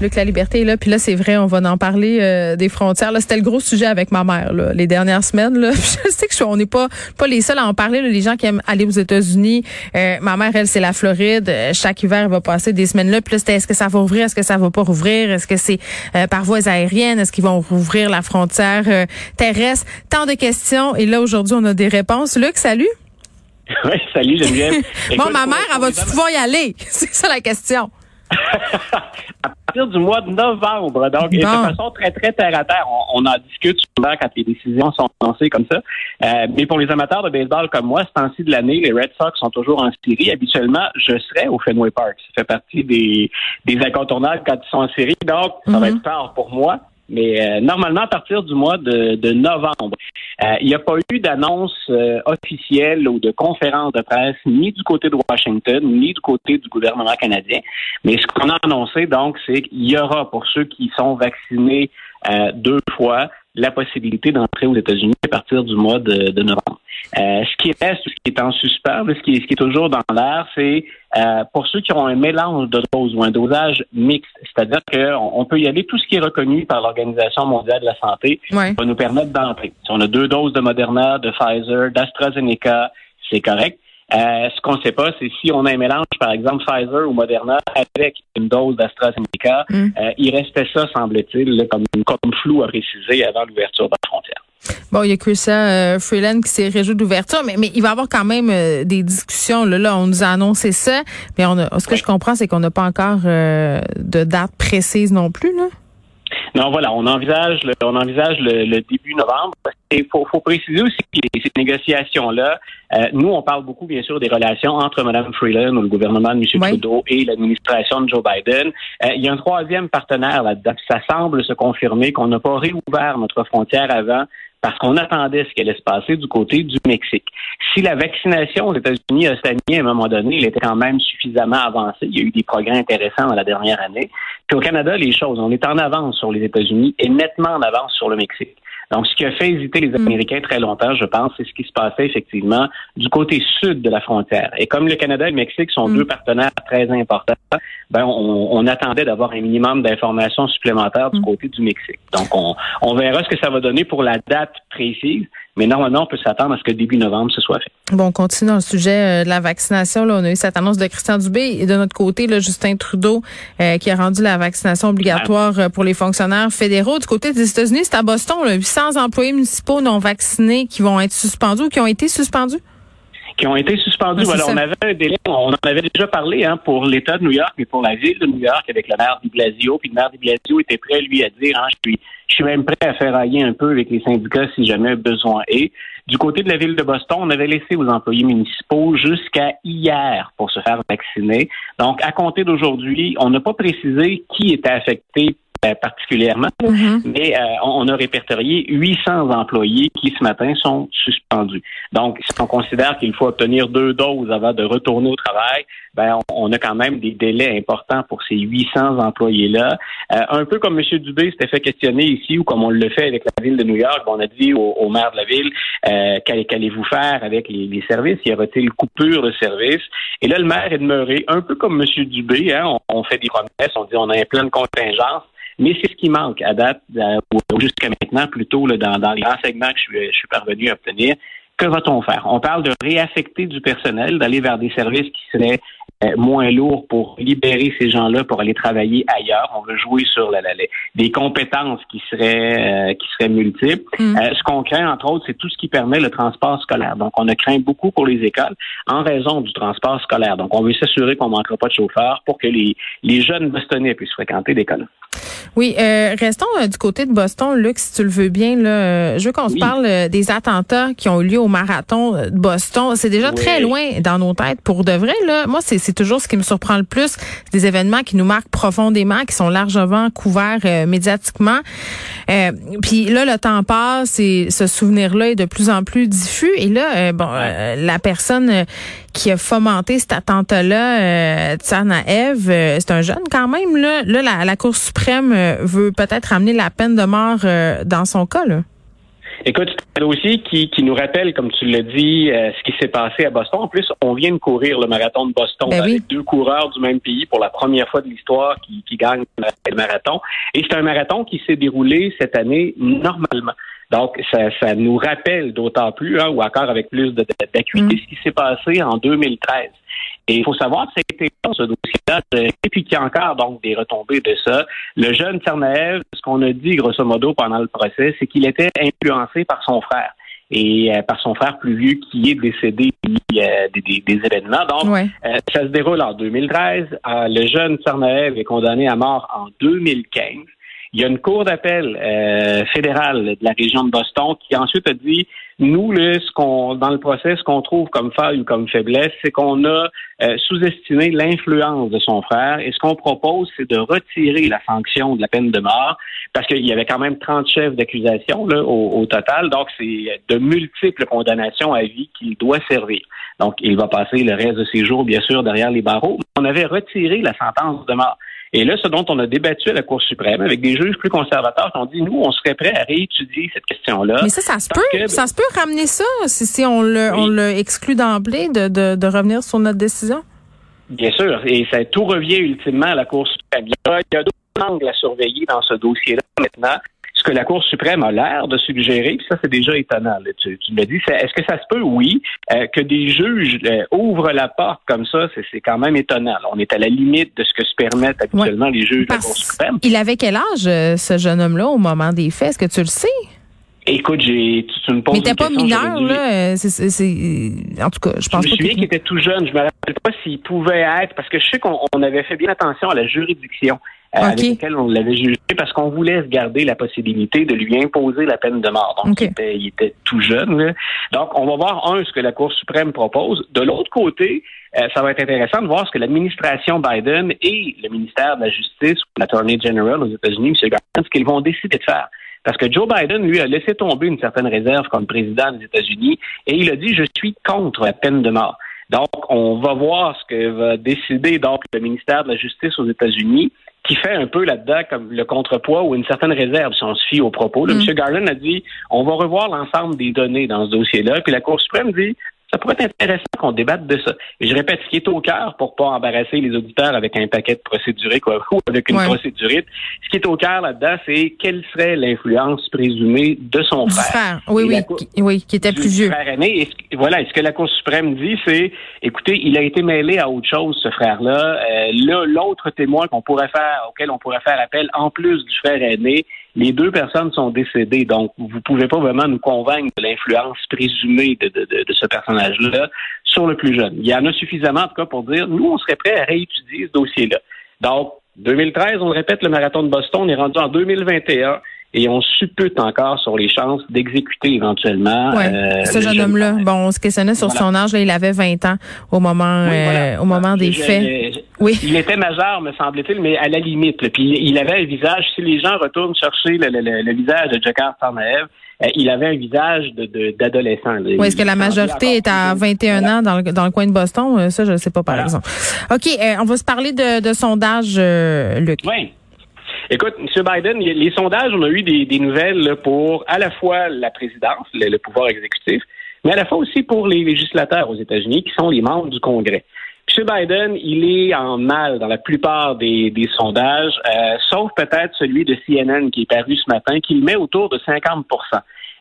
Luc, la liberté est là. Puis là, c'est vrai, on va en parler euh, des frontières. Là, c'était le gros sujet avec ma mère là, les dernières semaines. Là. je sais que je, on n'est pas pas les seuls à en parler. Là, les gens qui aiment aller aux États-Unis. Euh, ma mère, elle, c'est la Floride. Euh, chaque hiver, elle va passer des semaines là. Puis là, c'était est-ce que ça va ouvrir, est-ce que ça va pas rouvrir, est-ce que c'est par voies aériennes, est-ce qu'ils vont rouvrir la frontière terrestre? Tant de questions. Et là, aujourd'hui, on a des réponses. Luc, salut. Oui, salut Geneviève. bon, ma mère, elle va-tu pouvoir y aller? C'est ça la question. à partir du mois de novembre. Donc, de façon très, très terre à terre, on, en discute souvent quand les décisions sont lancées comme ça. Euh, mais pour les amateurs de baseball comme moi, ce temps-ci de l'année, les Red Sox sont toujours en série. Habituellement, je serais au Fenway Park. Ça fait partie des, des incontournables quand ils sont en série. Donc, ça va mm-hmm. être tard pour moi. Mais euh, normalement, à partir du mois de, novembre, euh, il n'y a pas eu d'annonce euh, officielle ou de conférence de presse ni du côté de Washington, ni du côté du gouvernement canadien. Mais ce qu'on a annoncé, donc, c'est qu'il y aura pour ceux qui sont vaccinés deux fois la possibilité d'entrer aux États-Unis à partir du mois de, novembre. Euh, ce qui reste, ce qui est en suspens, ce qui, est, toujours dans l'air, c'est euh, pour ceux qui ont un mélange de doses ou un dosage mixte, c'est-à-dire qu'on on peut y aller, tout ce qui est reconnu par l'Organisation mondiale de la santé va nous permettre d'entrer. Si on a deux doses de Moderna, de Pfizer, d'AstraZeneca, c'est correct. Euh, ce qu'on ne sait pas, c'est si on a un mélange, par exemple, Pfizer ou Moderna avec une dose d'AstraZeneca, mm. euh, il restait ça, semble-t-il, comme, comme flou à préciser avant l'ouverture de la frontière. Bon, il y a Chrisa euh, Freeland qui s'est réjoui d'ouverture, mais, mais il va y avoir quand même des discussions. Là, là, on nous a annoncé ça, mais on a, ce que je comprends, c'est qu'on n'a pas encore de date précise non plus. Là. Non, voilà, on envisage le, on envisage le, début novembre. Il faut, faut, préciser aussi que ces négociations-là, euh, nous, on parle beaucoup, bien sûr, des relations entre Mme Freeland ou le gouvernement de M. Trudeau et l'administration de Joe Biden. Euh, il y a un troisième partenaire là-dedans. Ça semble se confirmer qu'on n'a pas réouvert notre frontière avant parce qu'on attendait ce qui allait se passer du côté du Mexique. Si la vaccination aux États-Unis a stagné à un moment donné, il était quand même suffisamment avancé. Il y a eu des progrès intéressants dans la dernière année. Puis au Canada, les choses, on est en avance sur les États-Unis et nettement en avance sur le Mexique. Donc, ce qui a fait hésiter les mm. Américains très longtemps, je pense, c'est ce qui se passait effectivement du côté sud de la frontière. Et comme le Canada et le Mexique sont mm. deux partenaires très importants, ben on, attendait d'avoir un minimum d'informations supplémentaires du mm. côté du Mexique. Donc, on, on verra ce que ça va donner pour la date précise. Mais normalement, on peut s'attendre à ce que début novembre, ce soit fait. Bon, on continue dans le sujet euh, de la vaccination. Là, on a eu cette annonce de Christian Dubé et de notre côté, là, Justin Trudeau, euh, qui a rendu la vaccination obligatoire euh, pour les fonctionnaires fédéraux. Du côté des États-Unis, c'est à Boston, là, 800 employés municipaux non vaccinés qui vont être suspendus ou qui ont été suspendus qui ont été suspendus. voilà, on avait un délai, on en avait déjà parlé hein, pour l'État de New York, mais pour la ville de New York avec le maire de Blasio. Puis le maire de Blasio était prêt, lui, à dire, hein, je suis, je suis même prêt à faire railler un peu avec les syndicats si jamais besoin est. Du côté de la ville de Boston, on avait laissé aux employés municipaux jusqu'à hier pour se faire vacciner. Donc, à compter d'aujourd'hui, on n'a pas précisé qui était affecté euh, particulièrement, mm-hmm. mais euh, on a répertorié 800 employés qui ce matin sont suspendus. Donc, si on considère qu'il faut obtenir deux doses avant de retourner au travail, ben on, a quand même des délais importants pour ces 800 employés-là. Euh, un peu comme M. Dubé s'était fait questionner ici, ou comme on le fait avec la ville de New York, on a dit au, maire de la ville, qu'allez-vous faire avec les, services? Y aura-t-il coupure de services? Et là, le maire est demeuré un peu comme M. Dubé. Hein, on, on fait des promesses, on dit on a un plan de contingence. Mais c'est ce qui manque à date, euh, jusqu'à maintenant, plutôt là, dans, dans les renseignements que je suis, parvenu à obtenir. Que va-t-on faire? On parle de réaffecter du personnel, d'aller vers des services qui seraient euh, moins lourds pour libérer ces gens-là pour aller travailler ailleurs. On veut jouer sur la, la, des compétences qui seraient euh, qui seraient multiples. Mm. ce qu'on craint, entre autres, c'est tout ce qui permet le transport scolaire. Donc, on a craint beaucoup pour les écoles en raison du transport scolaire. Donc, on veut s'assurer qu'on ne manquera pas de chauffeurs pour que les, les jeunes bostonnais puissent fréquenter l'école. Oui, euh, restons euh, du côté de Boston, Luc, si tu le veux bien. Là, euh, je veux qu'on se parle des attentats qui ont eu lieu au marathon de Boston. C'est déjà très loin dans nos têtes. Pour de vrai, là, moi, c'est toujours ce qui me surprend le plus. Des événements qui nous marquent profondément, qui sont largement couverts médiatiquement. Puis là, le temps passe et ce souvenir-là est de plus en plus diffus. Et là, bon, la personne qui a fomenté cet attentat-là, euh, Tsana Eve, c'est un jeune quand même. Là, là la, la Cour suprême euh, veut peut-être amener la peine de mort euh, dans son cas. Là. Écoute, c'est un dossier qui, qui nous rappelle, comme tu l'as dit, euh, ce qui s'est passé à Boston. En plus, on vient de courir le marathon de Boston ben avec deux coureurs du même pays pour la première fois de l'histoire qui, qui gagnent le marathon. Et c'est un marathon qui s'est déroulé cette année normalement. Donc, ça, ça nous rappelle d'autant plus, hein, ou encore avec plus d'acuité, mm. ce qui s'est passé en 2013. Et il faut savoir que c'était ce dossier-là, et puis qu'il y a encore donc des retombées de ça. Le jeune Tsarnaev, ce qu'on a dit grosso modo pendant le procès, c'est qu'il était influencé par son frère et euh, par son frère plus vieux qui est décédé euh, des, des, événements. Donc, euh, ça se déroule en 2013. le jeune Tsarnaev est condamné à mort en 2015. Il y a une cour d'appel fédérale de la région de Boston qui ensuite a dit nous, là, ce qu'on, dans le procès, ce qu'on trouve comme faille ou comme faiblesse, c'est qu'on a euh, sous-estimé l'influence de son frère. Et ce qu'on propose, c'est de retirer la sanction de la peine de mort, parce qu'il y avait quand même 30 chefs d'accusation au, au, total. Donc, c'est de multiples condamnations à vie qu'il doit servir. Donc, il va passer le reste de ses jours, bien sûr, derrière les barreaux. On avait retiré la sentence de mort. Et là, ce dont on a débattu à la Cour suprême avec des juges plus conservateurs qui ont dit, nous, on serait prêts à réétudier cette question-là. Mais ça, ça se peut, ça se peut ramener ça si, si on le, on le exclut d'emblée de, de, de revenir sur notre décision? Bien sûr, et ça tout revient ultimement à la Cour suprême. Il y a d'autres angles à surveiller dans ce dossier-là maintenant ce que la Cour suprême a l'air de suggérer, puis ça c'est déjà étonnant, tu, tu me dis, est-ce que ça se peut? Oui. Euh, que des juges euh, ouvrent la porte comme ça, c'est quand même étonnant. on est à la limite de ce que se permettent habituellement les juges de la Cour suprême. Il avait quel âge, euh, ce jeune homme-là, au moment des faits? Est-ce que tu le sais? Écoute, j'ai, tu, me poses Mais t'es pas mineur, là. C'est, en tout cas, je pense je me souviens qu'il était tout jeune. Je me rappelle pas s'il pouvait être, parce que je sais qu'on avait fait bien attention à la juridiction. Euh, avec lequel on l'avait jugé parce qu'on voulait se garder la possibilité de lui imposer la peine de mort. Donc, il, était, tout jeune. Donc, on va voir, un, ce que la Cour suprême propose. De l'autre côté, euh, ça va être intéressant de voir ce que l'administration Biden et le ministère de la Justice, l'Attorney General aux États-Unis, M. Garland, ce qu'ils vont décider de faire. Parce que Joe Biden, lui, a laissé tomber une certaine réserve comme président des États-Unis et il a dit, je suis contre la peine de mort. Donc, on va voir ce que va décider donc le ministère de la Justice aux États-Unis qui fait un peu là-dedans comme le contrepoids ou une certaine réserve si on se fie aux propos. Là, mm. M. Garland a dit on va revoir l'ensemble des données dans ce dossier-là, puis la Cour suprême dit ça pourrait être intéressant qu'on débatte de ça. Je répète, ce qui est au cœur, pour pas embarrasser les auditeurs avec un paquet de procédurés quoi, ou avec une procédurite, ce qui est au cœur là-dedans, c'est quelle serait l'influence présumée de son frère. Oui, oui, qui, oui, qui était plus vieux. Frère aîné. Et voilà, ce que la Cour suprême dit, c'est, écoutez, il a été mêlé à autre chose, ce frère-là. Euh, l'autre témoin qu'on pourrait faire, auquel on pourrait faire appel, en plus du frère aîné, les deux personnes sont décédées, donc vous pouvez pas vraiment nous convaincre de l'influence présumée de, de, de, ce personnage-là sur le plus jeune. Il y en a suffisamment, en tout cas, pour dire, nous, on serait prêts à réétudier ce dossier-là. Donc, 2013, on le répète, le marathon de Boston, on est rendu en 2021 et on suppute encore sur les chances d'exécuter éventuellement. Ouais, euh, ce jeune homme-là, bon, on se questionnait sur son âge, là, il avait 20 ans au moment, euh, au moment des faits. oui. Il était majeur, me semble-t-il, mais à la limite. Puis il avait un visage, si les gens retournent chercher le, le, le visage de Jakar Sarnaev, euh, il avait un visage d'adolescent. De, oui, est-ce que la majorité est à 21 ans dans le, dans le coin de Boston? Ça, je ne sais pas, par exemple. OK, on va se parler de, de sondage, Luc. Oui. Écoute, M. Biden, les sondages, on a eu des, nouvelles pour à la fois la présidence, le, pouvoir exécutif, mais à la fois aussi pour les législateurs aux États-Unis, qui sont les membres du Congrès. M. Biden, il est en mal dans la plupart des, sondages, euh, sauf peut-être celui de CNN qui est paru ce matin, qui le met autour de 50%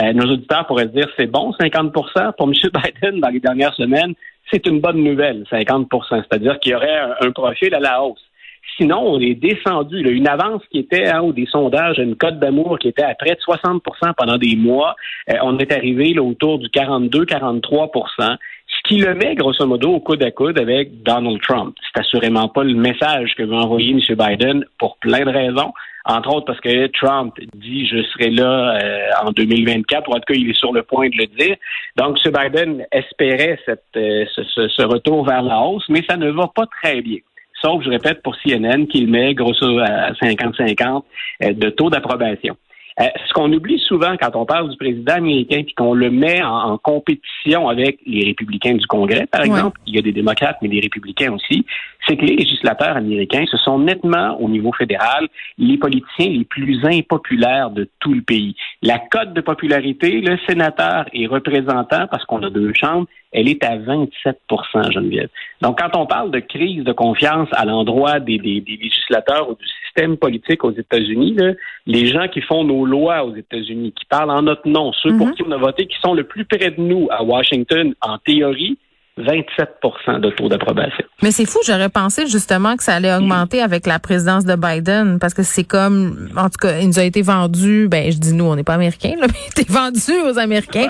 euh, Nos auditeurs pourraient se dire, c'est bon, 50% Pour M. Biden, dans les dernières semaines, c'est une bonne nouvelle, 50 C'est-à-dire qu'il y aurait un profil à la hausse. Sinon, on est descendu. Là, une avance qui était en haut des sondages, une cote d'amour qui était à près de 60% pendant des mois. Euh, on est arrivé là, autour du 42-43% ce qui le met, grosso modo, au coude à coude avec Donald Trump. C'est assurément pas le message que veut envoyer M. Biden pour plein de raisons. Entre autres parce que Trump dit je serai là euh, en 2024, ou en tout cas il est sur le point de le dire. Donc M. Biden espérait cette, euh, ce, retour vers la hausse, mais ça ne va pas très bien sauf, je répète, pour CNN, qu'il met grosso à 50-50 euh, de taux d'approbation. Euh, ce qu'on oublie souvent quand on parle du président américain puis qu'on le met en, compétition avec les républicains du Congrès, par exemple, il y a des démocrates mais des républicains aussi, c'est que les législateurs américains, ce sont nettement, au niveau fédéral, les politiciens les plus impopulaires de tout le pays. La cote de popularité, le sénateur et représentant, parce qu'on a deux chambres, elle est à 27 Geneviève. Donc, quand on parle de crise de confiance à l'endroit des, législateurs ou du système politique aux États-Unis, les gens qui font nos lois aux États-Unis, qui parlent en notre nom, ceux pour mhm. qui on a voté, qui sont le plus près de nous à Washington, en théorie, 27% de taux d'approbation. Mais c'est fou, j'aurais pensé justement que ça allait augmenter avec la présidence de Biden parce que c'est comme, en tout cas, il nous a été vendu, ben je dis nous, on n'est pas américains, là, mais il a été vendu aux Américains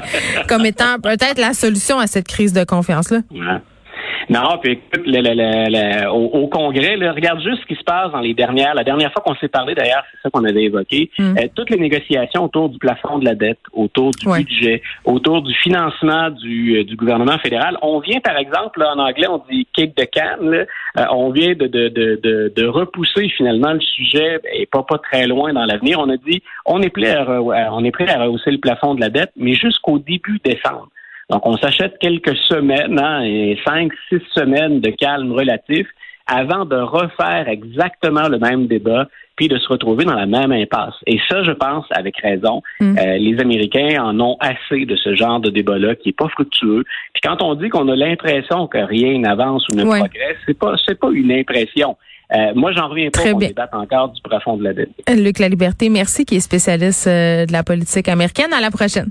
comme étant peut-être la solution à cette crise de confiance-là. Non, puis écoute, le, le, au, au, Congrès, regarde juste ce qui se passe dans les dernières. La dernière fois qu'on s'est parlé, d'ailleurs, c'est ça qu'on avait évoqué. Hmm. Euh, toutes les négociations autour du plafond de la dette, autour du budget, autour du financement du, euh, du gouvernement fédéral. On vient, par exemple, là, en anglais, on dit kick the can. Là, euh, on vient de, de, de, de, repousser finalement le sujet et pas pas très loin dans l'avenir. On a dit on est prêt à, on est prêt à rehausser le plafond de la dette, mais jusqu'au début décembre. Donc, on s'achète quelques semaines, hein, et cinq, six semaines de calme relatif avant de refaire exactement le même débat puis de se retrouver dans la même impasse. Et ça, je pense, avec raison, mm. euh, les Américains en ont assez de ce genre de débat-là qui est pas fructueux. Puis quand on dit qu'on a l'impression que rien n'avance ou ne progresse, c'est pas c'est pas une impression. Euh, moi, j'en reviens pas qu'on débatte encore du profond de la dette. Luc La Liberté, merci, qui est spécialiste euh, de la politique américaine. À la prochaine.